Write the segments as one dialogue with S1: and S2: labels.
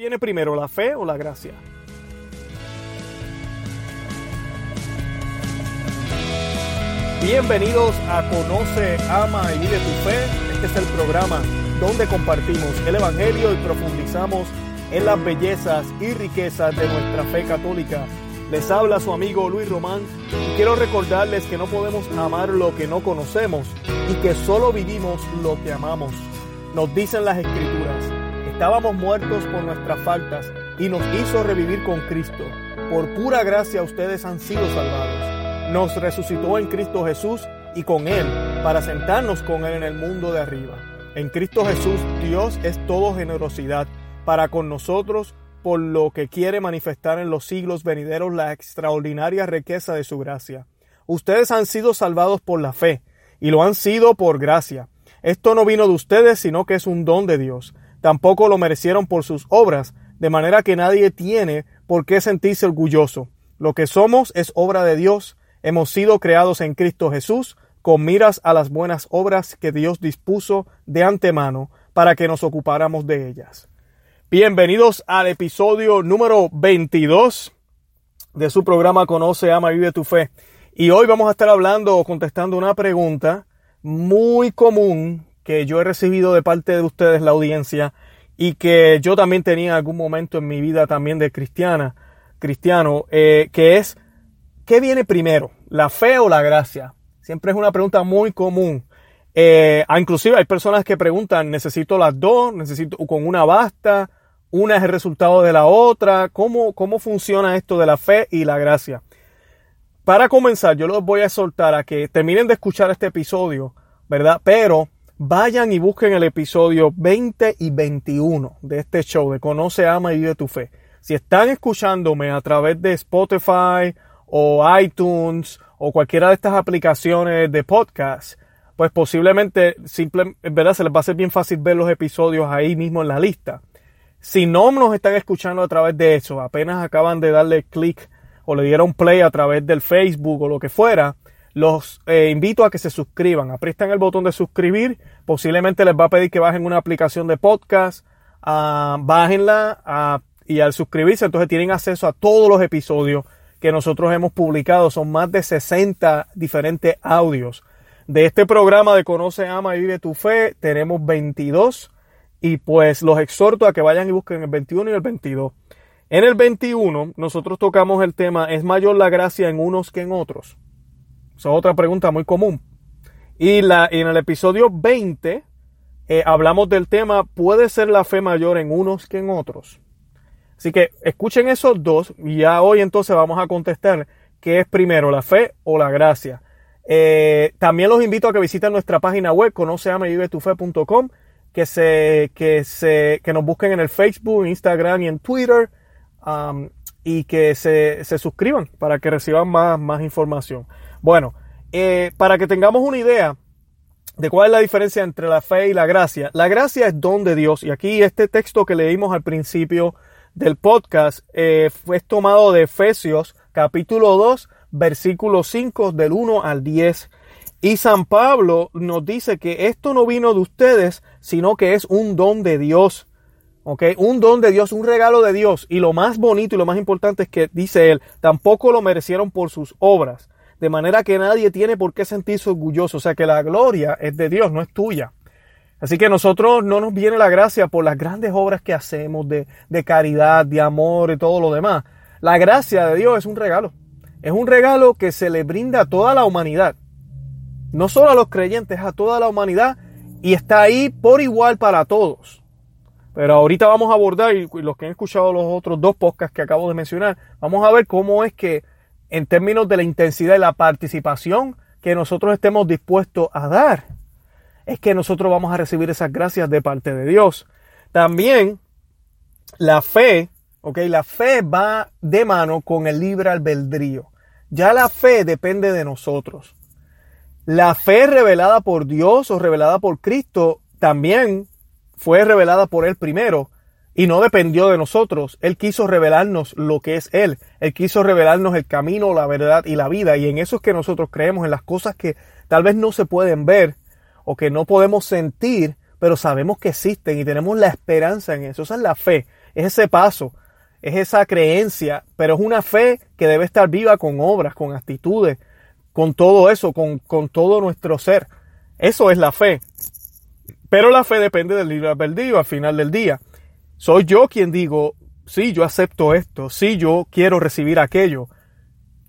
S1: ¿Viene primero la fe o la gracia? Bienvenidos a Conoce, Ama y Vive tu Fe. Este es el programa donde compartimos el Evangelio y profundizamos en las bellezas y riquezas de nuestra fe católica. Les habla su amigo Luis Román y quiero recordarles que no podemos amar lo que no conocemos y que solo vivimos lo que amamos. Nos dicen las escrituras, estábamos muertos por nuestras faltas y nos hizo revivir con Cristo. Por pura gracia ustedes han sido salvados. Nos resucitó en Cristo Jesús y con Él para sentarnos con Él en el mundo de arriba. En Cristo Jesús Dios es todo generosidad para con nosotros por lo que quiere manifestar en los siglos venideros la extraordinaria riqueza de su gracia. Ustedes han sido salvados por la fe y lo han sido por gracia. Esto no vino de ustedes, sino que es un don de Dios. Tampoco lo merecieron por sus obras, de manera que nadie tiene por qué sentirse orgulloso. Lo que somos es obra de Dios. Hemos sido creados en Cristo Jesús con miras a las buenas obras que Dios dispuso de antemano para que nos ocupáramos de ellas. Bienvenidos al episodio número 22 de su programa Conoce, Ama y Vive tu Fe. Y hoy vamos a estar hablando o contestando una pregunta muy común que yo he recibido de parte de ustedes, la audiencia, y que yo también tenía en algún momento en mi vida también de cristiana, cristiano, eh, que es, ¿qué viene primero? ¿La fe o la gracia? Siempre es una pregunta muy común. Eh, inclusive hay personas que preguntan, necesito las dos, necesito con una basta, una es el resultado de la otra, ¿cómo, cómo funciona esto de la fe y la gracia? Para comenzar, yo los voy a soltar a que terminen de escuchar este episodio, ¿verdad? Pero vayan y busquen el episodio 20 y 21 de este show de Conoce, Ama y Vive tu Fe. Si están escuchándome a través de Spotify o iTunes o cualquiera de estas aplicaciones de podcast, pues posiblemente, simple, ¿verdad? Se les va a hacer bien fácil ver los episodios ahí mismo en la lista. Si no nos están escuchando a través de eso, apenas acaban de darle clic o le dieron play a través del Facebook o lo que fuera, los eh, invito a que se suscriban. Aprietan el botón de suscribir. Posiblemente les va a pedir que bajen una aplicación de podcast. Uh, bájenla y al suscribirse entonces tienen acceso a todos los episodios que nosotros hemos publicado. Son más de 60 diferentes audios. De este programa de Conoce, Ama y Vive tu Fe tenemos 22 y pues los exhorto a que vayan y busquen el 21 y el 22. En el 21 nosotros tocamos el tema, ¿es mayor la gracia en unos que en otros? Esa es otra pregunta muy común. Y, la, en el episodio 20 eh, hablamos del tema, ¿puede ser la fe mayor en unos que en otros? Así que escuchen esos dos y ya hoy entonces vamos a contestar qué es primero, la fe o la gracia. Eh, también los invito a que visiten nuestra página web, conoceamevivetufe.com que se, que se, que nos busquen en el Facebook, Instagram y en Twitter, um, y que se, se, suscriban para que reciban más, más información. Bueno, eh, para que tengamos una idea de cuál es la diferencia entre la fe y la gracia. La gracia es don de Dios, y aquí este texto que leímos al principio del podcast eh, fue tomado de Efesios capítulo 2, versículo 5 del 1 al 10 y San Pablo nos dice que esto no vino de ustedes, sino que es un don de Dios. ¿Ok? Un don de Dios, un regalo de Dios. Y lo más bonito y lo más importante es que, dice él, tampoco lo merecieron por sus obras. De manera que nadie tiene por qué sentirse orgulloso. O sea que la gloria es de Dios, no es tuya. Así que nosotros no nos viene la gracia por las grandes obras que hacemos de, de caridad, de amor y todo lo demás. La gracia de Dios es un regalo. Es un regalo que se le brinda a toda la humanidad no solo a los creyentes, a toda la humanidad y está ahí por igual para todos. Pero ahorita vamos a abordar, y los que han escuchado los otros dos podcasts que acabo de mencionar, vamos a ver cómo es que en términos de la intensidad y la participación que nosotros estemos dispuestos a dar, es que nosotros vamos a recibir esas gracias de parte de Dios. También la fe, ok, la fe va de mano con el libre albedrío. Ya la fe depende de nosotros. La fe revelada por Dios o revelada por Cristo también fue revelada por Él primero y no dependió de nosotros. Él quiso revelarnos lo que es Él. Él quiso revelarnos el camino, la verdad y la vida. Y en eso es que nosotros creemos, en las cosas que tal vez no se pueden ver o que no podemos sentir, pero sabemos que existen y tenemos la esperanza en eso. Esa es la fe. es ese paso, es esa creencia, pero es una fe que debe estar viva con obras, con actitudes, con todo eso, con, con todo nuestro ser. Eso es la fe. Pero la fe depende del libre albedrío al final del día. Soy yo quien digo, sí, yo acepto esto, sí, yo quiero recibir aquello.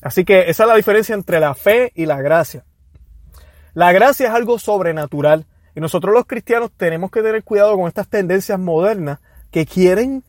S1: Así que esa es la diferencia entre la fe y la gracia. La gracia es algo sobrenatural y nosotros los cristianos tenemos que tener cuidado con estas tendencias modernas que quieren,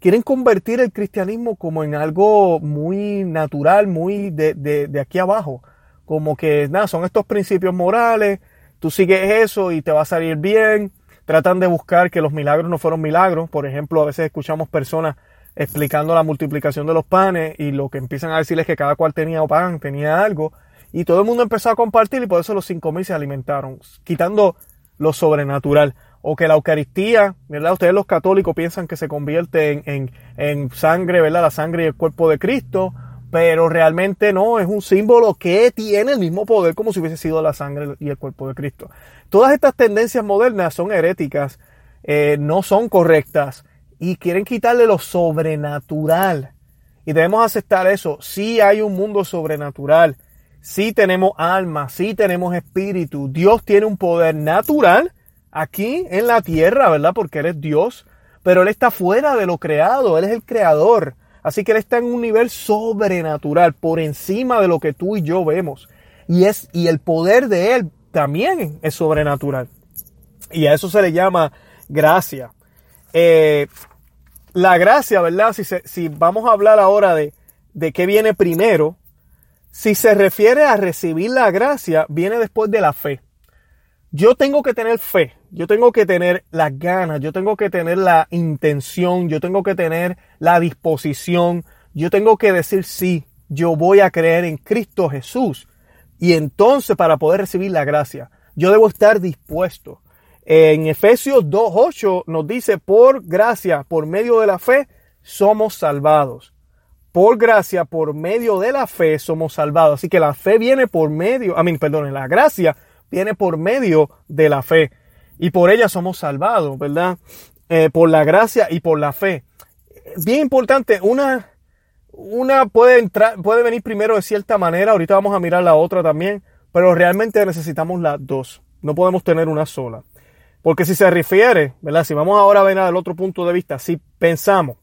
S1: quieren convertir el cristianismo como en algo muy natural, muy de, de, de aquí abajo. Como que nada, son estos principios morales, tú sigues eso y te va a salir bien. Tratan de buscar que los milagros no fueron milagros. Por ejemplo, a veces escuchamos personas explicando la multiplicación de los panes y lo que empiezan a decirles es que cada cual tenía pan, tenía algo. Y todo el mundo empezó a compartir y por eso los cinco mil se alimentaron, quitando lo sobrenatural. O que la Eucaristía, ¿verdad? Ustedes los católicos piensan que se convierte en, en, en sangre, ¿verdad? La sangre y el cuerpo de Cristo pero realmente no, es un símbolo que tiene el mismo poder como si hubiese sido la sangre y el cuerpo de Cristo. Todas estas tendencias modernas son heréticas, eh, no son correctas y quieren quitarle lo sobrenatural. Y debemos aceptar eso. Sí hay un mundo sobrenatural, sí tenemos alma, sí tenemos espíritu. Dios tiene un poder natural aquí en la tierra, ¿verdad? Porque Él es Dios, pero Él está fuera de lo creado, Él es el creador. Así que Él está en un nivel sobrenatural, por encima de lo que tú y yo vemos. Y, es, y el poder de Él también es sobrenatural. Y a eso se le llama gracia. Eh, la gracia, ¿verdad? Si, si, vamos a hablar ahora de, de qué viene primero, si se refiere a recibir la gracia, viene después de la fe. Yo tengo que tener fe, yo tengo que tener las ganas, yo tengo que tener la intención, yo tengo que tener la disposición, yo tengo que decir sí, yo voy a creer en Cristo Jesús. Y entonces para poder recibir la gracia, yo debo estar dispuesto. En Efesios 2.8 nos dice, por gracia, por medio de la fe, somos salvados. Por gracia, por medio de la fe, somos salvados. Así que la fe viene por medio, a mí, perdón, la gracia viene por medio de la fe. Y por ella somos salvados, ¿verdad? Eh, por la gracia y por la fe. Bien importante, una, una puede entrar, puede venir primero de cierta manera, ahorita vamos a mirar la otra también, pero realmente necesitamos las dos. No podemos tener una sola. Porque si se refiere, ¿verdad? Si vamos ahora a ver al otro punto de vista, si pensamos,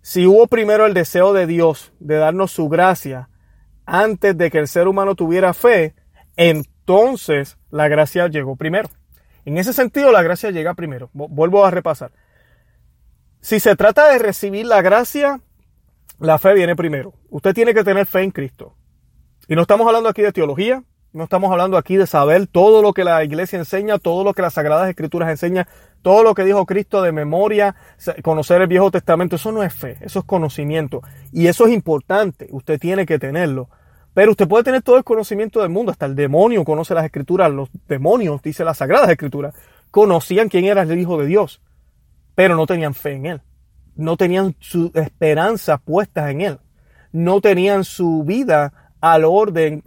S1: si hubo primero el deseo de Dios de darnos su gracia antes de que el ser humano tuviera fe, en entonces la gracia llegó primero. En ese sentido, la gracia llega primero. Vuelvo a repasar. Si se trata de recibir la gracia, la fe viene primero. Usted tiene que tener fe en Cristo. Y no estamos hablando aquí de teología, no estamos hablando aquí de saber todo lo que la iglesia enseña, todo lo que las sagradas escrituras enseñan, todo lo que dijo Cristo de memoria, conocer el Viejo Testamento. Eso no es fe, eso es conocimiento. Y eso es importante, usted tiene que tenerlo. Pero usted puede tener todo el conocimiento del mundo, hasta el demonio conoce las escrituras, los demonios, dice las sagradas escrituras, conocían quién era el Hijo de Dios, pero no tenían fe en Él, no tenían su esperanza puesta en Él, no tenían su vida al orden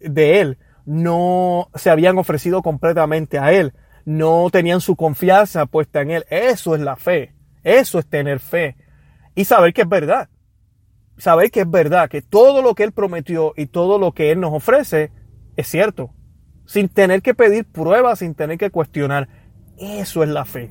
S1: de Él, no se habían ofrecido completamente a Él, no tenían su confianza puesta en Él. Eso es la fe, eso es tener fe y saber que es verdad saber que es verdad, que todo lo que Él prometió y todo lo que Él nos ofrece es cierto, sin tener que pedir pruebas, sin tener que cuestionar. Eso es la fe.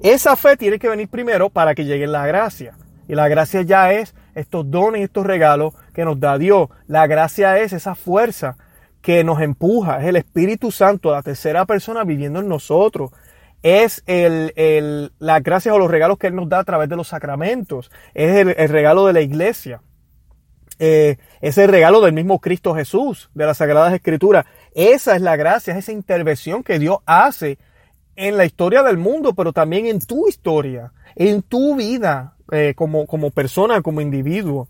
S1: Esa fe tiene que venir primero para que llegue la gracia. Y la gracia ya es estos dones y estos regalos que nos da Dios. La gracia es esa fuerza que nos empuja, es el Espíritu Santo, la tercera persona viviendo en nosotros es el, el, las gracias o los regalos que Él nos da a través de los sacramentos, es el, regalo de la iglesia, eh, es el regalo del mismo Cristo Jesús, de las Sagradas Escrituras. Esa es la gracia, es esa intervención que Dios hace en la historia del mundo, pero también en tu historia, en tu vida eh, como, como persona, como individuo.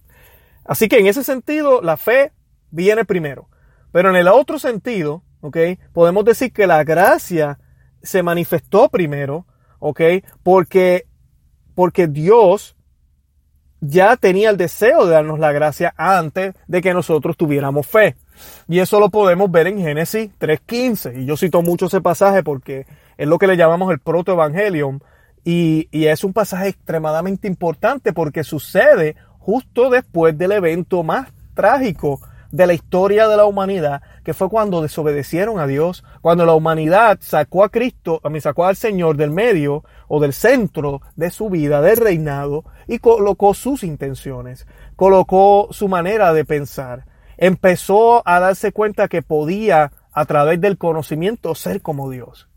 S1: Así que en ese sentido, la fe viene primero. Pero en el otro sentido, ¿ok? Podemos decir que la gracia se manifestó primero, ¿ok? Porque, porque Dios ya tenía el deseo de darnos la gracia antes de que nosotros tuviéramos fe. Y eso lo podemos ver en Génesis 3.15. Y yo cito mucho ese pasaje porque es lo que le llamamos el protoevangelium. Y, y es un pasaje extremadamente importante porque sucede justo después del evento más trágico de la historia de la humanidad, que fue cuando desobedecieron a Dios, cuando la humanidad sacó a Cristo, a mí sacó al Señor del medio o del centro de su vida, del reinado, y colocó sus intenciones, colocó su manera de pensar. Empezó a darse cuenta que podía, a través del conocimiento, ser como Dios.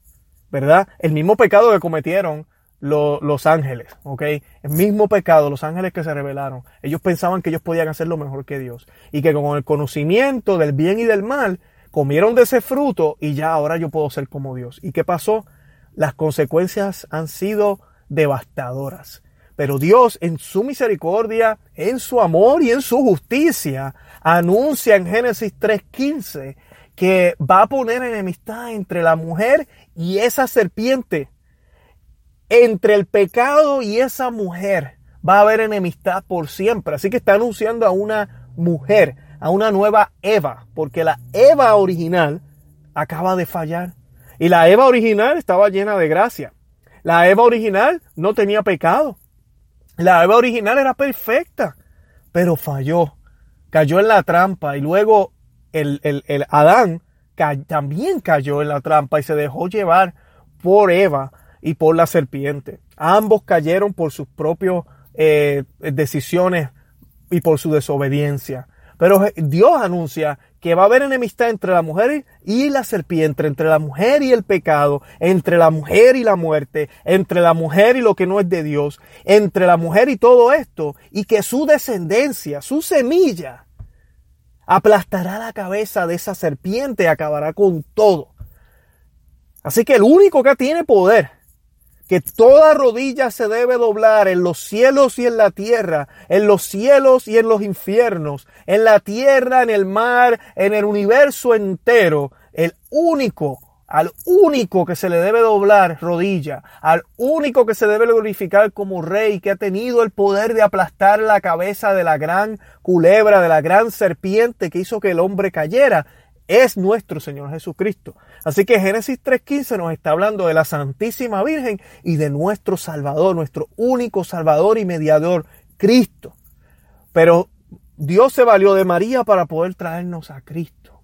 S1: ¿Verdad? El mismo pecado que cometieron los ángeles, ¿ok? El mismo pecado, los ángeles que se rebelaron. Ellos pensaban que ellos podían hacer lo mejor que Dios. Y que con el conocimiento del bien y del mal, comieron de ese fruto y ya ahora yo puedo ser como Dios. ¿Y qué pasó? Las consecuencias han sido devastadoras. Pero Dios en su misericordia, en su amor y en su justicia, anuncia en Génesis 3.15 que va a poner enemistad entre la mujer y esa serpiente entre el pecado y esa mujer va a haber enemistad por siempre. Así que está anunciando a una mujer, a una nueva Eva, porque la Eva original acaba de fallar. Y la Eva original estaba llena de gracia. La Eva original no tenía pecado. La Eva original era perfecta, pero falló. Cayó en la trampa y luego el, el, Adán también cayó en la trampa y se dejó llevar por Eva y por la serpiente. Ambos cayeron por sus propias eh, decisiones y por su desobediencia. Pero Dios anuncia que va a haber enemistad entre la mujer y la serpiente, entre la mujer y el pecado, entre la mujer y la muerte, entre la mujer y lo que no es de Dios, entre la mujer y todo esto, y que su descendencia, su semilla, aplastará la cabeza de esa serpiente y acabará con todo. Así que el único que tiene poder que toda rodilla se debe doblar en los cielos y en la tierra, en los cielos y en los infiernos, en la tierra, en el mar, en el universo entero, el único, al único que se le debe doblar rodilla, al único que se debe glorificar como rey, que ha tenido el poder de aplastar la cabeza de la gran culebra, de la gran serpiente que hizo que el hombre cayera, es nuestro Señor Jesucristo. Así que Génesis 3.15 nos está hablando de la Santísima Virgen y de nuestro Salvador, nuestro único Salvador y mediador, Cristo. Pero Dios se valió de María para poder traernos a Cristo.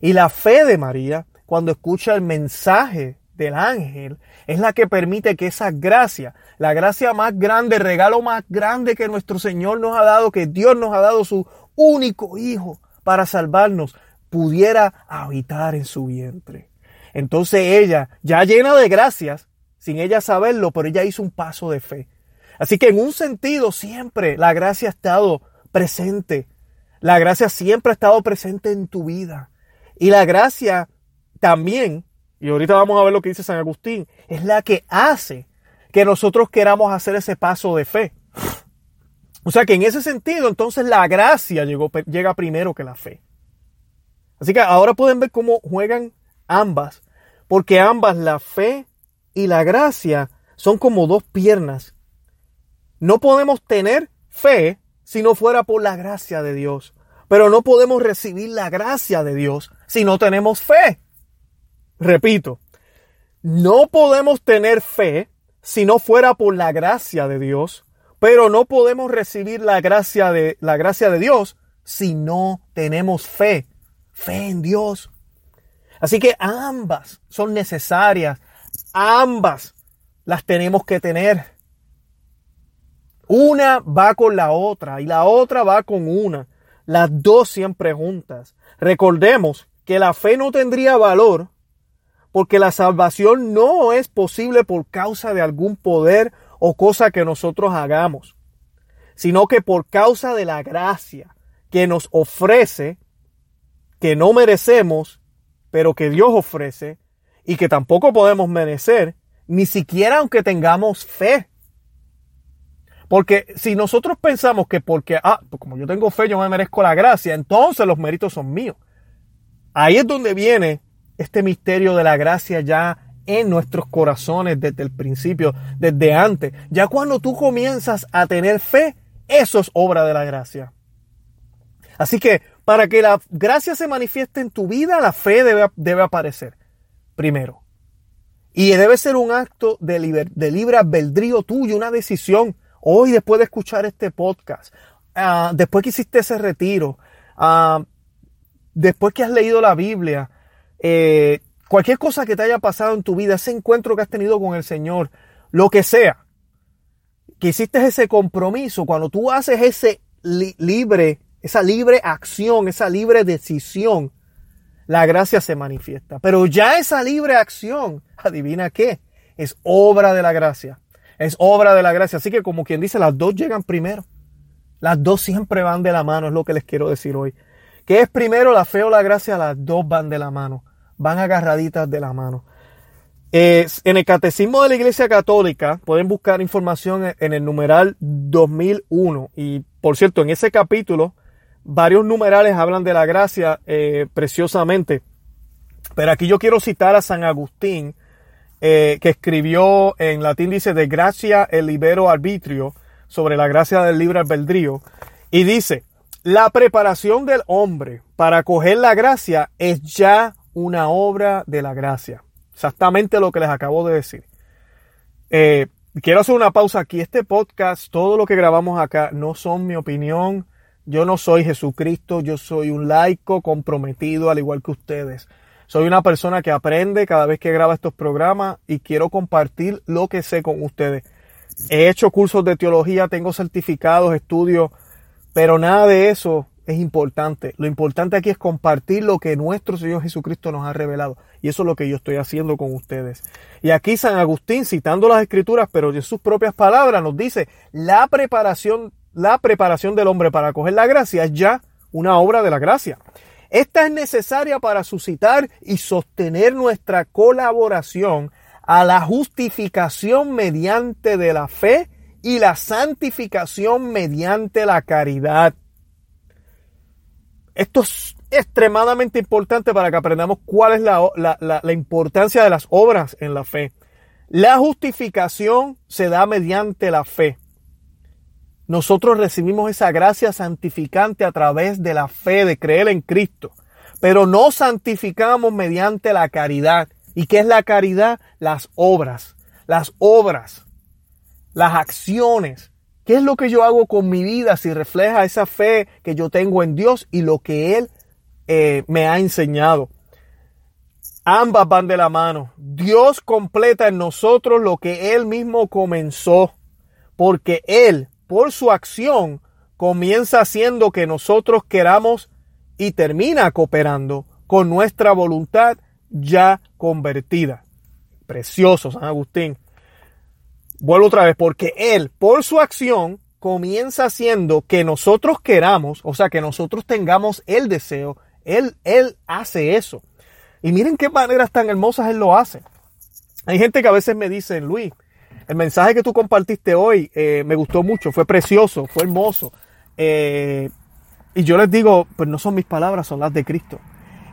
S1: Y la fe de María, cuando escucha el mensaje del ángel, es la que permite que esa gracia, la gracia más grande, el regalo más grande que nuestro Señor nos ha dado, que Dios nos ha dado su único Hijo para salvarnos, pudiera habitar en su vientre. Entonces ella, ya llena de gracias, sin ella saberlo, pero ella hizo un paso de fe. Así que en un sentido siempre la gracia ha estado presente. La gracia siempre ha estado presente en tu vida. Y la gracia también, y ahorita vamos a ver lo que dice San Agustín, es la que hace que nosotros queramos hacer ese paso de fe. O sea que en ese sentido, entonces la gracia llega primero que la fe. Así que ahora pueden ver cómo juegan ambas, porque ambas, la fe y la gracia, son como dos piernas. No podemos tener fe si no fuera por la gracia de Dios, pero no podemos recibir la gracia de Dios si no tenemos fe. Repito, no podemos tener fe si no fuera por la gracia de Dios, pero no podemos recibir la gracia de la gracia de Dios si no tenemos fe fe en Dios. Así que ambas son necesarias, ambas las tenemos que tener. Una va con la otra y la otra va con una. Las dos siempre juntas. Recordemos que la fe no tendría valor porque la salvación no es posible por causa de algún poder o cosa que nosotros hagamos, sino que por causa de la gracia que nos ofrece que no merecemos, pero que Dios ofrece y que tampoco podemos merecer, ni siquiera aunque tengamos fe. Porque si nosotros pensamos que porque, ah, pues como yo tengo fe, yo me merezco la gracia, entonces los méritos son míos. Ahí es donde viene este misterio de la gracia ya en nuestros corazones desde el principio, desde antes. Ya cuando tú comienzas a tener fe, eso es obra de la gracia. Así que para que la gracia se manifieste en tu vida, la fe debe, debe aparecer primero. Y debe ser un acto de, libre albedrío tuyo, una decisión. Hoy, después de escuchar este podcast, ah, después que hiciste ese retiro, ah, después que has leído la Biblia, eh, cualquier cosa que te haya pasado en tu vida, ese encuentro que has tenido con el Señor, lo que sea, que hiciste ese compromiso, cuando tú haces ese libre, esa libre acción, esa libre decisión, la gracia se manifiesta. Pero ya esa libre acción, adivina qué, es obra de la gracia. Es obra de la gracia. Así que como quien dice, las dos llegan primero. Las dos siempre van de la mano, es lo que les quiero decir hoy. ¿Qué es primero la fe o la gracia? Las dos van de la mano. Van agarraditas de la mano. en el Catecismo de la Iglesia Católica pueden buscar información en el numeral 2001. Y por cierto, en ese capítulo varios numerales hablan de la gracia eh, preciosamente. Pero aquí yo quiero citar a San Agustín, eh, que escribió en latín, dice, de gracia el libero arbitrio, sobre la gracia del libre albedrío, y dice, la preparación del hombre para coger la gracia es ya una obra de la gracia. Exactamente lo que les acabo de decir. Eh, quiero hacer una pausa aquí. Este podcast, todo lo que grabamos acá, no son mi opinión, yo no soy Jesucristo, yo soy un laico comprometido al igual que ustedes. Soy una persona que aprende cada vez que graba estos programas y quiero compartir lo que sé con ustedes. He hecho cursos de teología, tengo certificados, estudios, pero nada de eso es importante. Lo importante aquí es compartir lo que nuestro Señor Jesucristo nos ha revelado. Y eso es lo que yo estoy haciendo con ustedes. Y aquí San Agustín, citando las escrituras, pero de sus propias palabras, nos dice, la preparación la preparación del hombre para coger la gracia es ya una obra de la gracia. Esta es necesaria para suscitar y sostener nuestra colaboración a la justificación mediante de la fe y la santificación mediante la caridad. Esto es extremadamente importante para que aprendamos cuál es la, la, importancia de las obras en la fe. La justificación se da mediante la fe. Nosotros recibimos esa gracia santificante a través de la fe, de creer en Cristo. Pero no santificamos mediante la caridad. ¿Y qué es la caridad? Las obras. Las obras. Las acciones. ¿Qué es lo que yo hago con mi vida si refleja esa fe que yo tengo en Dios y lo que Él eh, me ha enseñado? Ambas van de la mano. Dios completa en nosotros lo que Él mismo comenzó, porque Él por su acción comienza haciendo que nosotros queramos y termina cooperando con nuestra voluntad ya convertida. Precioso San Agustín. Vuelvo otra vez, porque Él, por su acción, comienza haciendo que nosotros queramos, o sea, que nosotros tengamos el deseo. Él, él hace eso. Y miren qué maneras tan hermosas Él lo hace. Hay gente que a veces me dice, Luis, el mensaje que tú compartiste hoy eh, me gustó mucho, fue precioso, fue hermoso. Eh, y yo les digo, pues no son mis palabras, son las de Cristo.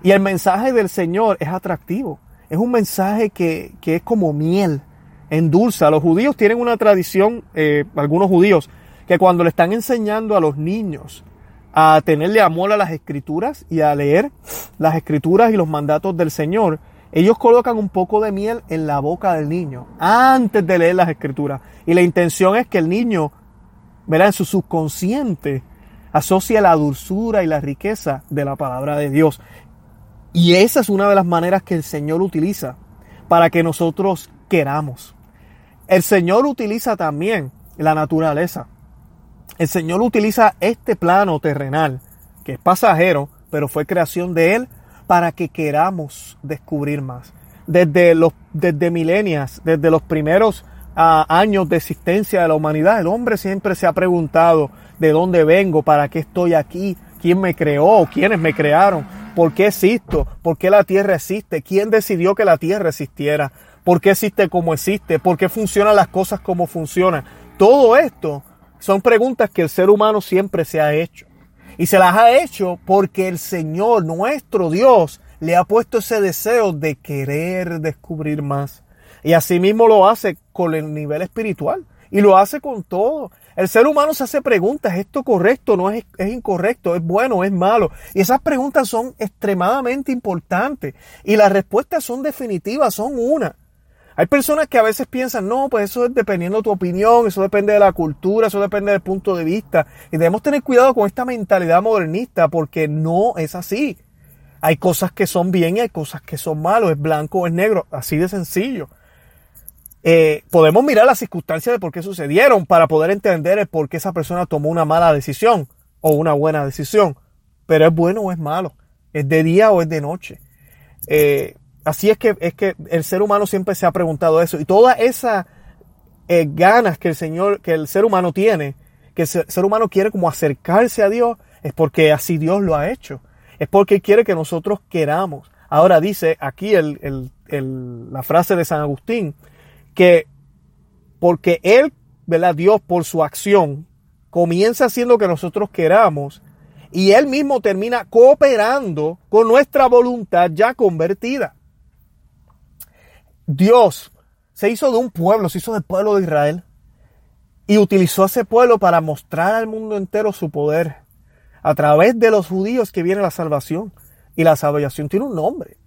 S1: Y el mensaje del Señor es atractivo. Es un mensaje que, es como miel, endulza. Los judíos tienen una tradición, eh, algunos judíos, que cuando le están enseñando a los niños a tenerle amor a las escrituras y a leer las escrituras y los mandatos del Señor, ellos colocan un poco de miel en la boca del niño antes de leer las escrituras. Y la intención es que el niño, ¿verdad? En su subconsciente, asocie la dulzura y la riqueza de la palabra de Dios. Y esa es una de las maneras que el Señor utiliza para que nosotros queramos. El Señor utiliza también la naturaleza. El Señor utiliza este plano terrenal, que es pasajero, pero fue creación de Él para que queramos descubrir más. Desde los desde milenias, desde los primeros ah, años de existencia de la humanidad, el hombre siempre se ha preguntado de dónde vengo, para qué estoy aquí, quién me creó, quiénes me crearon, por qué existo, por qué la tierra existe, quién decidió que la tierra existiera, por qué existe como existe, por qué funcionan las cosas como funcionan. Todo esto son preguntas que el ser humano siempre se ha hecho. Y se las ha hecho porque el Señor, nuestro Dios, le ha puesto ese deseo de querer descubrir más. Y asimismo lo hace con el nivel espiritual. Y lo hace con todo. El ser humano se hace preguntas, ¿es esto correcto? ¿No es, es incorrecto? ¿Es bueno? ¿Es malo? Y esas preguntas son extremadamente importantes. Y las respuestas son definitivas, son una. Hay personas que a veces piensan, no, pues eso es dependiendo de tu opinión, eso depende de la cultura, eso depende del punto de vista. Y debemos tener cuidado con esta mentalidad modernista porque no es así. Hay cosas que son bien y hay cosas que son malos, es blanco o es negro, así de sencillo. Eh, podemos mirar las circunstancias de por qué sucedieron para poder entender por qué esa persona tomó una mala decisión o una buena decisión. Pero es bueno o es malo, es de día o es de noche. Eh, así es que, es que el ser humano siempre se ha preguntado eso. Y todas esas eh, ganas que el Señor, que el ser humano tiene, que el ser humano quiere como acercarse a Dios, es porque así Dios lo ha hecho. Es porque quiere que nosotros queramos. Ahora dice aquí la frase de San Agustín, que porque Él, ¿verdad? Dios por su acción comienza haciendo que nosotros queramos y Él mismo termina cooperando con nuestra voluntad ya convertida. Dios se hizo de un pueblo, se hizo del pueblo de Israel y utilizó a ese pueblo para mostrar al mundo entero su poder. A través de los judíos que viene la salvación. Y la salvación tiene un nombre.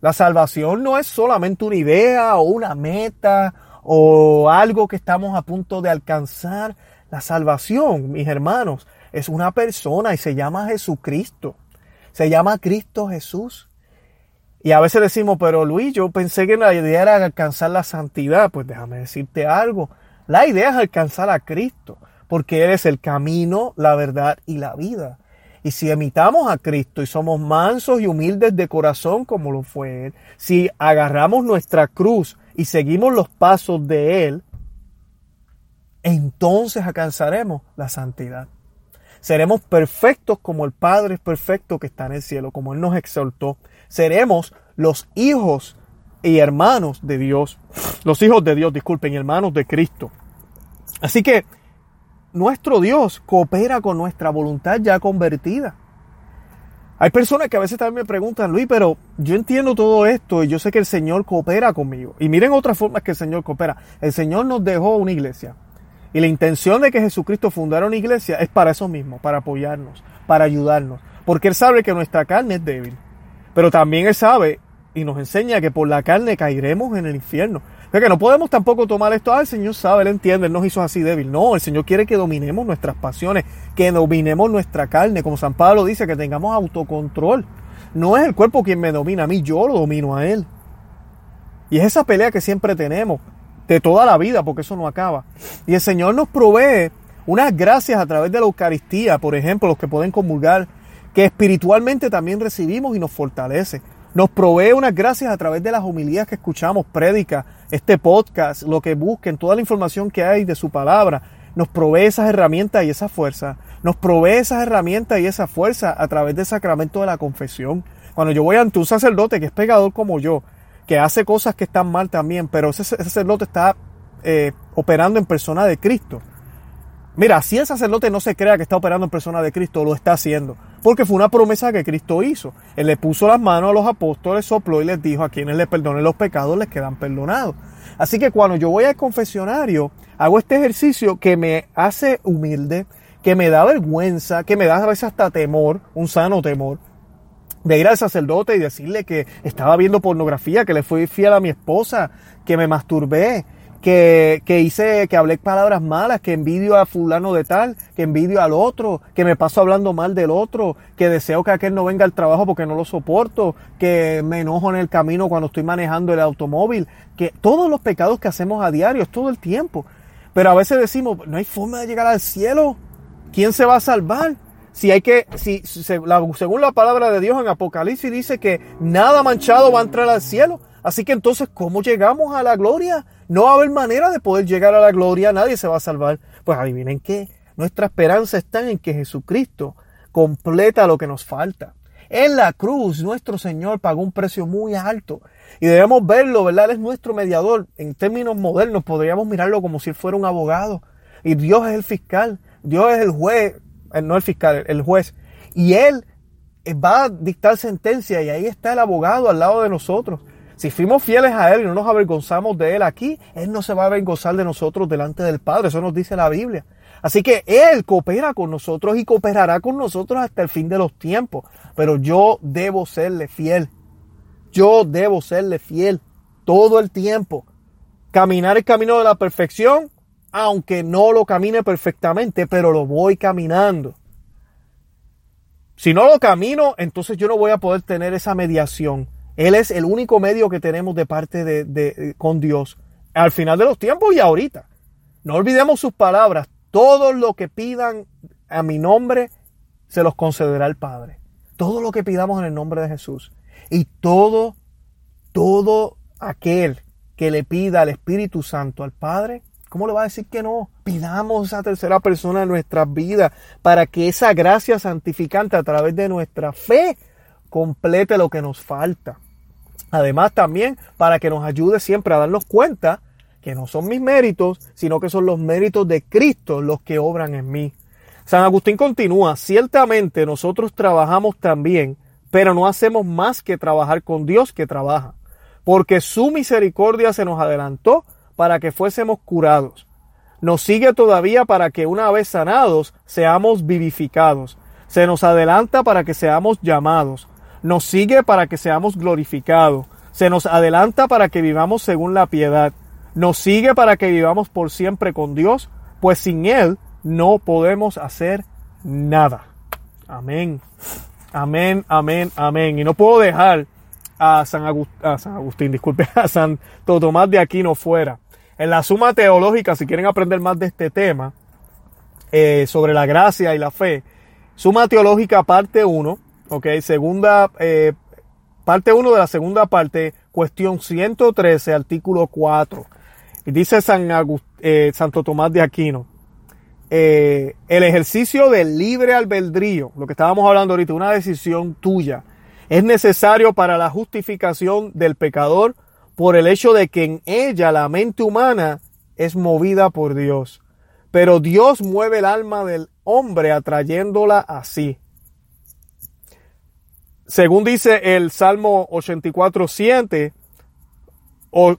S1: La salvación no es solamente una idea o una meta o algo que estamos a punto de alcanzar. La salvación, mis hermanos, es una persona y se llama Jesucristo. Se llama Cristo Jesús. Y a veces decimos, pero Luis, yo pensé que la idea era alcanzar la santidad. Pues déjame decirte algo. La idea es alcanzar a Cristo, porque Él es el camino, la verdad y la vida. Y si imitamos a Cristo y somos mansos y humildes de corazón como lo fue Él, si agarramos nuestra cruz y seguimos los pasos de Él, entonces alcanzaremos la santidad. Seremos perfectos como el Padre es perfecto que está en el cielo, como Él nos exaltó. Seremos los hijos y hermanos de Dios. Los hijos de Dios, disculpen, hermanos de Cristo. Así que nuestro Dios coopera con nuestra voluntad ya convertida. Hay personas que a veces también me preguntan, Luis, pero yo entiendo todo esto y yo sé que el Señor coopera conmigo. Y miren otras formas que el Señor coopera. El Señor nos dejó una iglesia. Y la intención de que Jesucristo fundara una iglesia es para eso mismo, para apoyarnos, para ayudarnos. Porque Él sabe que nuestra carne es débil. Pero también Él sabe y nos enseña que por la carne caeremos en el infierno que no podemos tampoco tomar esto, ah, el Señor sabe, Él entiende, Él nos hizo así débil. No, el Señor quiere que dominemos nuestras pasiones, que dominemos nuestra carne, como San Pablo dice, que tengamos autocontrol. No es el cuerpo quien me domina a mí, yo lo domino a Él. Y es esa pelea que siempre tenemos, de toda la vida, porque eso no acaba. Y el Señor nos provee unas gracias a través de la Eucaristía, por ejemplo, los que pueden comulgar, que espiritualmente también recibimos y nos fortalece. Nos provee unas gracias a través de las homilías que escuchamos, prédicas, este podcast, lo que busquen, toda la información que hay de su palabra. Nos provee esas herramientas y esa fuerza. Nos provee esas herramientas y esa fuerza a través del sacramento de la confesión. Cuando yo voy ante un sacerdote que es pegador como yo, que hace cosas que están mal también, pero ese, sacerdote está eh, operando en persona de Cristo. Mira, si el sacerdote no se crea que está operando en persona de Cristo, lo está haciendo. Porque fue una promesa que Cristo hizo. Él le puso las manos a los apóstoles, sopló y les dijo a quienes le perdonen los pecados les quedan perdonados. Así que cuando yo voy al confesionario, hago este ejercicio que me hace humilde, que me da vergüenza, que me da a veces hasta temor, un sano temor, de ir al sacerdote y decirle que estaba viendo pornografía, que le fui fiel a mi esposa, que me masturbé, que, que, hice, que hablé palabras malas, que envidio a fulano de tal, que envidio al otro, que me paso hablando mal del otro, que deseo que aquel no venga al trabajo porque no lo soporto, que me enojo en el camino cuando estoy manejando el automóvil, que todos los pecados que hacemos a diario, es todo el tiempo. Pero a veces decimos, no hay forma de llegar al cielo. ¿Quién se va a salvar? Si hay que, si, según la palabra de Dios en Apocalipsis dice que nada manchado va a entrar al cielo. Así que entonces, ¿cómo llegamos a la gloria? No va a haber manera de poder llegar a la gloria, nadie se va a salvar. Pues adivinen qué, nuestra esperanza está en que Jesucristo completa lo que nos falta. En la cruz nuestro Señor pagó un precio muy alto y debemos verlo, ¿verdad? Él es nuestro mediador. En términos modernos podríamos mirarlo como si fuera un abogado y Dios es el fiscal, Dios es el juez, eh, no el fiscal, el juez. Y Él va a dictar sentencia y ahí está el abogado al lado de nosotros. Si fuimos fieles a Él y no nos avergonzamos de Él aquí, Él no se va a avergonzar de nosotros delante del Padre. Eso nos dice la Biblia. Así que Él coopera con nosotros y cooperará con nosotros hasta el fin de los tiempos. Pero yo debo serle fiel. Yo debo serle fiel todo el tiempo. caminar el camino de la perfección, aunque no lo camine perfectamente, pero lo voy caminando. Si no lo camino, entonces yo no voy a poder tener esa mediación. Él es el único medio que tenemos de parte de, con Dios al final de los tiempos y ahorita. No olvidemos sus palabras. Todo lo que pidan a mi nombre, se los concederá el Padre. Todo lo que pidamos en el nombre de Jesús. Y todo, todo aquel que le pida al Espíritu Santo al Padre, ¿cómo le va a decir que no? Pidamos a esa tercera persona en nuestras vidas para que esa gracia santificante a través de nuestra fe complete lo que nos falta. Además también para que nos ayude siempre a darnos cuenta que no son mis méritos, sino que son los méritos de Cristo los que obran en mí. San Agustín continúa, ciertamente nosotros trabajamos también, pero no hacemos más que trabajar con Dios que trabaja, porque su misericordia se nos adelantó para que fuésemos curados. Nos sigue todavía para que una vez sanados seamos vivificados. Se nos adelanta para que seamos llamados. Nos sigue para que seamos glorificados. Se nos adelanta para que vivamos según la piedad nos sigue para que vivamos por siempre con Dios, pues sin Él no podemos hacer nada. Amén. Amén, amén, amén. Y no puedo dejar a San, Agustín, disculpe, a Santo Tomás de Aquino fuera. En la suma teológica, si quieren aprender más de este tema, eh, sobre la gracia y la fe, suma teológica parte 1, ok, segunda, eh, parte 1 de la segunda parte, cuestión 113, artículo 4. Y dice San eh, Santo Tomás de Aquino, eh, el ejercicio del libre albedrío, lo que estábamos hablando ahorita, una decisión tuya, es necesario para la justificación del pecador por el hecho de que en ella la mente humana es movida por Dios. Pero Dios mueve el alma del hombre atrayéndola así. Según dice el Salmo 84, 7, o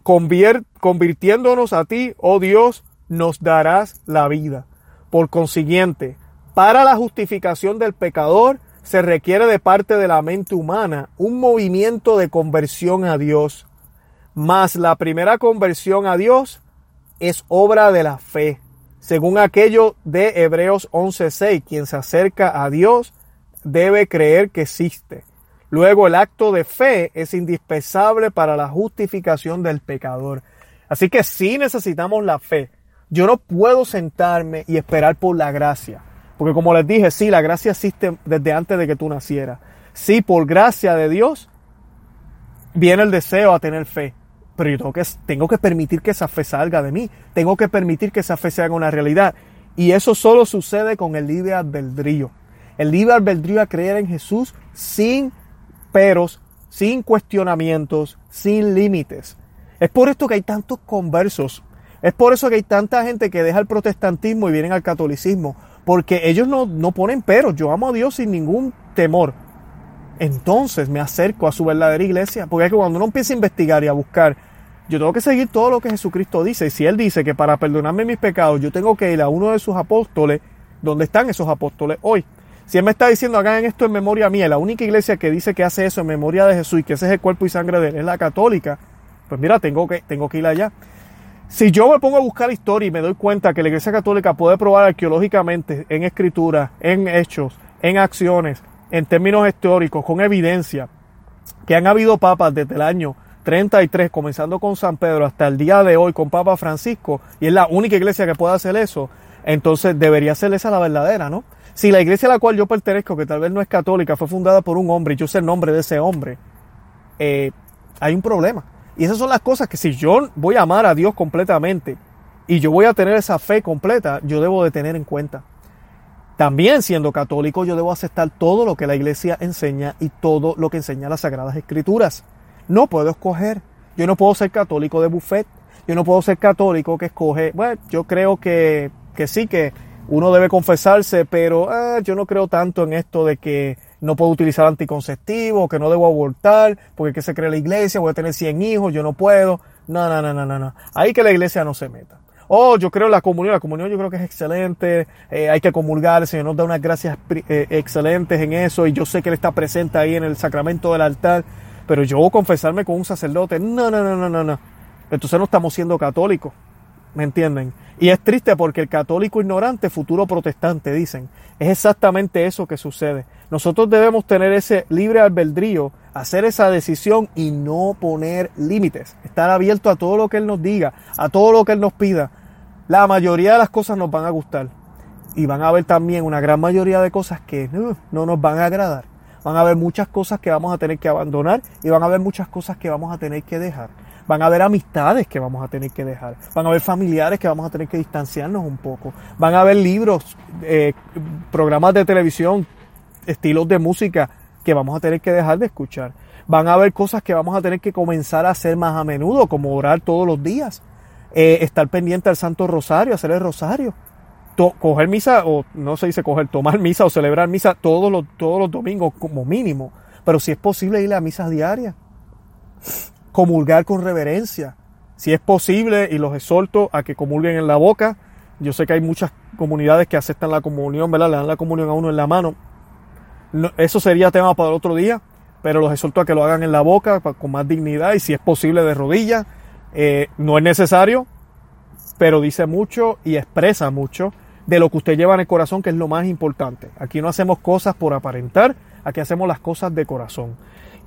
S1: convirtiéndonos a ti, oh Dios, nos darás la vida. Por consiguiente, para la justificación del pecador se requiere de parte de la mente humana un movimiento de conversión a Dios. Mas la primera conversión a Dios es obra de la fe. Según aquello de Hebreos 11:6, quien se acerca a Dios debe creer que existe Luego el acto de fe es indispensable para la justificación del pecador. Así que sí necesitamos la fe. Yo no puedo sentarme y esperar por la gracia. Porque como les dije, sí, la gracia existe desde antes de que tú nacieras. Sí, por gracia de Dios viene el deseo a tener fe. Pero yo tengo que, tengo que permitir que esa fe salga de mí. Tengo que permitir que esa fe se haga una realidad. Y eso solo sucede con el libre albedrío. El libre albedrío a creer en Jesús sin peros, sin cuestionamientos, sin límites. Es por esto que hay tantos conversos. Es por eso que hay tanta gente que deja el protestantismo y vienen al catolicismo. Porque ellos no, no ponen peros. Yo amo a Dios sin ningún temor. Entonces me acerco a su verdadera iglesia. Porque es que cuando uno empieza a investigar y a buscar, yo tengo que seguir todo lo que Jesucristo dice. Y si Él dice que para perdonarme mis pecados yo tengo que ir a uno de sus apóstoles, ¿dónde están esos apóstoles hoy? Si Él me está diciendo hagan esto en memoria mía, la única iglesia que dice que hace eso en memoria de Jesús y que ese es el cuerpo y sangre de Él es la católica, pues mira, tengo que, tengo que ir allá. Si yo me pongo a buscar historia y me doy cuenta que la iglesia católica puede probar arqueológicamente en escritura, en hechos, en acciones, en términos históricos, con evidencia, que han habido papas desde el año 33, comenzando con San Pedro, hasta el día de hoy con Papa Francisco, y es la única iglesia que puede hacer eso, entonces debería ser esa la verdadera, ¿no? Si la iglesia a la cual yo pertenezco, que tal vez no es católica, fue fundada por un hombre y yo sé el nombre de ese hombre, eh, hay un problema. Y esas son las cosas que si yo voy a amar a Dios completamente y yo voy a tener esa fe completa, yo debo de tener en cuenta. También siendo católico, yo debo aceptar todo lo que la iglesia enseña y todo lo que enseña las Sagradas Escrituras. No puedo escoger. Yo no puedo ser católico de buffet. Yo no puedo ser católico que escoge, bueno, yo creo que, que sí, que uno debe confesarse, pero ah, yo no creo tanto en esto de que no puedo utilizar anticonceptivo, que no debo abortar, porque que se cree la iglesia, voy a tener 100 hijos, yo no puedo. No, no, no, no, no, no. Ahí que la iglesia no se meta. Oh, yo creo en la comunión, la comunión yo creo que es excelente, eh, hay que comulgar, el Señor nos da unas gracias eh, excelentes en eso y yo sé que Él está presente ahí en el sacramento del altar, pero yo confesarme con un sacerdote, no, no, no, no, no, no. entonces no estamos siendo católicos. ¿Me entienden? Y es triste porque el católico ignorante, futuro protestante, dicen. Es exactamente eso que sucede. Nosotros debemos tener ese libre albedrío, hacer esa decisión y no poner límites. Estar abierto a todo lo que Él nos diga, a todo lo que Él nos pida. La mayoría de las cosas nos van a gustar. Y van a haber también una gran mayoría de cosas que uh, no nos van a agradar. Van a haber muchas cosas que vamos a tener que abandonar y van a haber muchas cosas que vamos a tener que dejar. Van a haber amistades que vamos a tener que dejar. Van a haber familiares que vamos a tener que distanciarnos un poco. Van a haber libros, eh, programas de televisión, estilos de música que vamos a tener que dejar de escuchar. Van a haber cosas que vamos a tener que comenzar a hacer más a menudo, como orar todos los días. Eh, estar pendiente al Santo Rosario, hacer el Rosario. coger misa, o no se dice coger, tomar misa o celebrar misa todos los, todos los domingos como mínimo. Pero si es posible ir a misas diarias comulgar con reverencia. Si es posible, y los exhorto a que comulguen en la boca. Yo sé que hay muchas comunidades que aceptan la comunión, ¿verdad? Le dan la comunión a uno en la mano. eso sería tema para el otro día, pero los exhorto a que lo hagan en la boca con más dignidad y si es posible de rodillas. Eh, no es necesario, pero dice mucho y expresa mucho de lo que usted lleva en el corazón, que es lo más importante. Aquí no hacemos cosas por aparentar, aquí hacemos las cosas de corazón.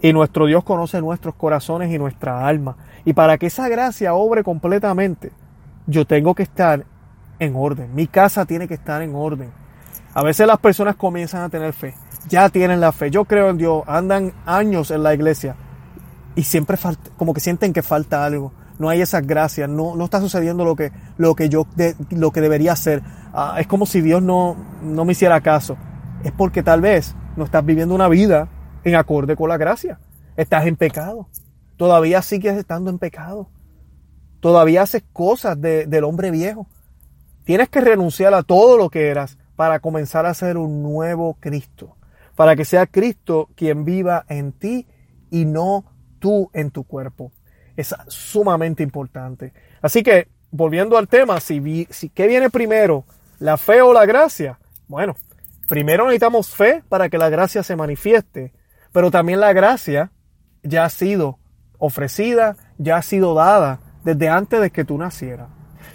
S1: Y nuestro Dios conoce nuestros corazones y nuestra alma. Y para que esa gracia obre completamente, yo tengo que estar en orden. Mi casa tiene que estar en orden. A veces las personas comienzan a tener fe. Ya tienen la fe. Yo creo en Dios. Andan años en la iglesia. Y siempre falta, como que sienten que falta algo. No hay esas gracias. No, no está sucediendo lo que, lo que yo, lo que debería hacer. Ah, es como si Dios no, no me hiciera caso. Es porque tal vez no estás viviendo una vida en acorde con la gracia. Estás en pecado. Todavía sigues estando en pecado. Todavía haces cosas del hombre viejo. Tienes que renunciar a todo lo que eras para comenzar a ser un nuevo Cristo. Para que sea Cristo quien viva en ti y no tú en tu cuerpo. Es sumamente importante. Así que, volviendo al tema, si, si ¿qué viene primero? ¿La fe o la gracia? Bueno, primero necesitamos fe para que la gracia se manifieste. Pero también la gracia ya ha sido ofrecida, ya ha sido dada desde antes de que tú nacieras.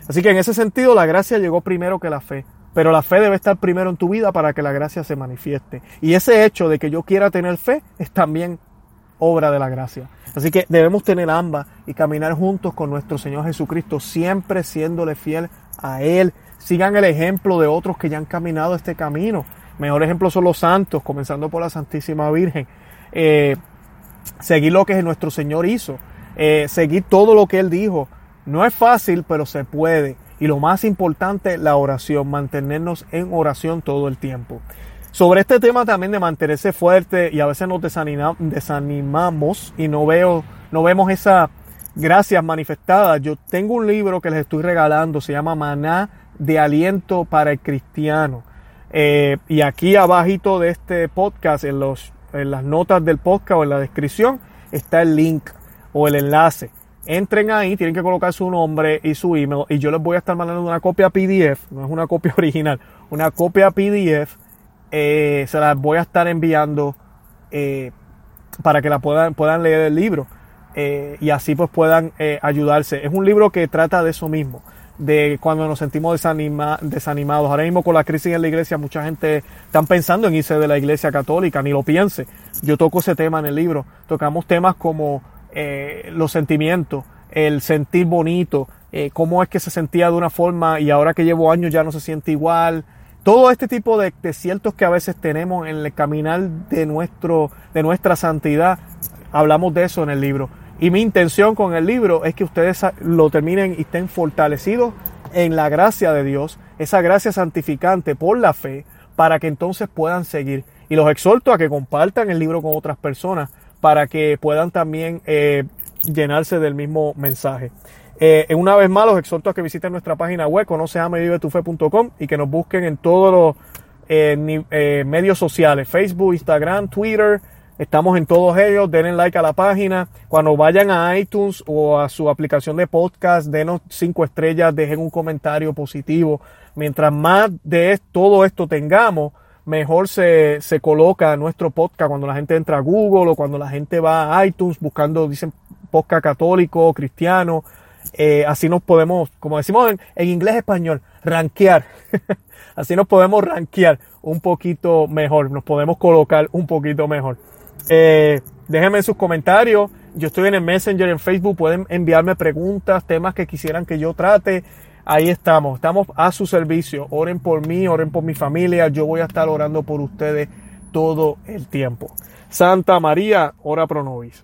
S1: Así que en ese sentido la gracia llegó primero que la fe. Pero la fe debe estar primero en tu vida para que la gracia se manifieste. Y ese hecho de que yo quiera tener fe es también obra de la gracia. Así que debemos tener ambas y caminar juntos con nuestro Señor Jesucristo, siempre siéndole fiel a Él. Sigan el ejemplo de otros que ya han caminado este camino. Mejor ejemplo son los santos, comenzando por la Santísima Virgen eh, seguir lo que nuestro Señor hizo, eh, seguir todo lo que Él dijo. No es fácil, pero se puede. Y lo más importante, la oración, mantenernos en oración todo el tiempo. Sobre este tema también de mantenerse fuerte y a veces nos desanimamos y no, veo, no vemos esa gracias manifestadas. Yo tengo un libro que les estoy regalando, se llama Maná de Aliento para el Cristiano. Eh, y aquí abajito de este podcast, en los en las notas del podcast o en la descripción está el link o el enlace. Entren ahí, tienen que colocar su nombre y su email y yo les voy a estar mandando una copia PDF, no es una copia original, una copia PDF, eh, se las voy a estar enviando eh, para que la puedan, puedan leer el libro eh, y así pues puedan ayudarse. Es un libro que trata de eso mismo de cuando nos sentimos desanima, desanimados. Ahora mismo con la crisis en la iglesia, mucha gente está pensando en irse de la iglesia católica, ni lo piense. Yo toco ese tema en el libro. Tocamos temas como eh, los sentimientos, el sentir bonito, eh, cómo es que se sentía de una forma y ahora que llevo años ya no se siente igual. Todo este tipo de desiertos que a veces tenemos en el caminar de, nuestro, de nuestra santidad, hablamos de eso en el libro. Y mi intención con el libro es que ustedes lo terminen y estén fortalecidos en la gracia de Dios, esa gracia santificante por la fe, para que entonces puedan seguir. Y los exhorto a que compartan el libro con otras personas para que puedan también eh, llenarse del mismo mensaje. Eh, una vez más, los exhorto a que visiten nuestra página web, conoceamevivetufe.com y que nos busquen en todos los eh, medios sociales, Facebook, Instagram, Twitter, Estamos en todos ellos. Denle like a la página. Cuando vayan a iTunes o a su aplicación de podcast, denos cinco estrellas, dejen un comentario positivo. Mientras más de todo esto tengamos, mejor se, coloca nuestro podcast cuando la gente entra a Google o cuando la gente va a iTunes buscando, dicen, podcast católico, cristiano. Eh, así nos podemos, como decimos en, inglés español, rankear. así nos podemos rankear un poquito mejor, nos podemos colocar un poquito mejor. Eh, déjenme sus comentarios. Yo estoy en el Messenger, en Facebook. Pueden enviarme preguntas, temas que quisieran que yo trate. Ahí estamos. Estamos a su servicio. Oren por mí, oren por mi familia. Yo voy a estar orando por ustedes todo el tiempo. Santa María, ora pro nobis.